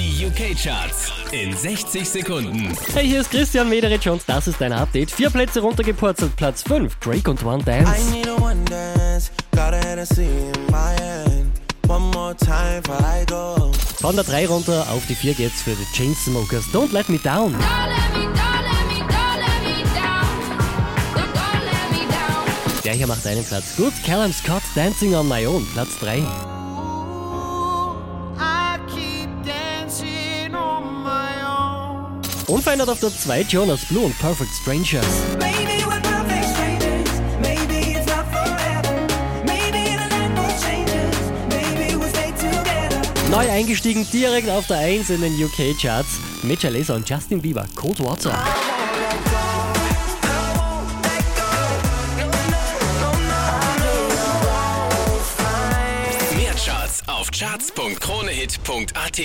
Die UK-Charts in 60 Sekunden. Hey, hier ist Christian Mederich und das ist dein Update. Vier Plätze runtergepurzelt, Platz 5, Drake und One Dance. I need a one dance, got a Hennessy in my hand. One more time before I go. Von der 3 runter auf die 4 geht's für die Chainsmokers. Don't let me down. Der hier macht einen Platz gut. Callum Scott, Dancing on My Own, Platz 3. Unverändert auf der 2 Jonas Blue und Perfect Strangers. Maybe we're perfect strangers. Maybe it's not forever. Maybe the night will changes. Maybe we'll stay together. Neu eingestiegen direkt auf der 1 in den UK-Charts. Mitch Laser und Justin Bieber, Cold Water. Mehr Charts auf charts.kronehit.at.